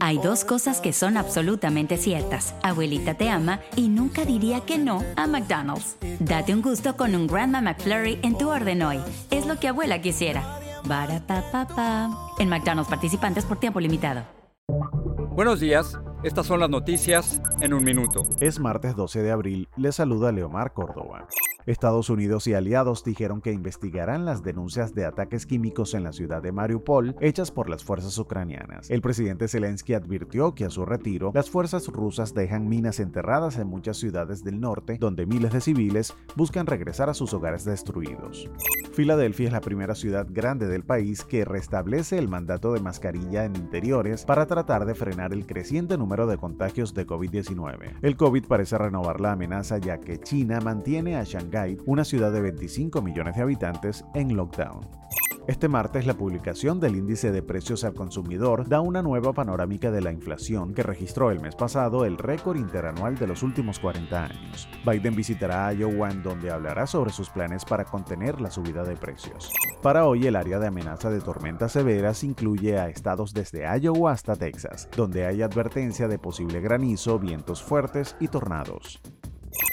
Hay dos cosas que son absolutamente ciertas. Abuelita te ama y nunca diría que no a McDonald's. Date un gusto con un Grandma McFlurry en tu orden hoy. Es lo que abuela quisiera. En McDonald's participantes por tiempo limitado. Buenos días. Estas son las noticias en un minuto. Es martes 12 de abril. Le saluda Leomar Córdoba. Estados Unidos y aliados dijeron que investigarán las denuncias de ataques químicos en la ciudad de Mariupol hechas por las fuerzas ucranianas. El presidente Zelensky advirtió que a su retiro, las fuerzas rusas dejan minas enterradas en muchas ciudades del norte, donde miles de civiles buscan regresar a sus hogares destruidos. Filadelfia es la primera ciudad grande del país que restablece el mandato de mascarilla en interiores para tratar de frenar el creciente número de contagios de COVID-19. El COVID parece renovar la amenaza ya que China mantiene a Shanghái una ciudad de 25 millones de habitantes, en lockdown. Este martes la publicación del índice de precios al consumidor da una nueva panorámica de la inflación que registró el mes pasado el récord interanual de los últimos 40 años. Biden visitará Iowa donde hablará sobre sus planes para contener la subida de precios. Para hoy el área de amenaza de tormentas severas incluye a estados desde Iowa hasta Texas, donde hay advertencia de posible granizo, vientos fuertes y tornados.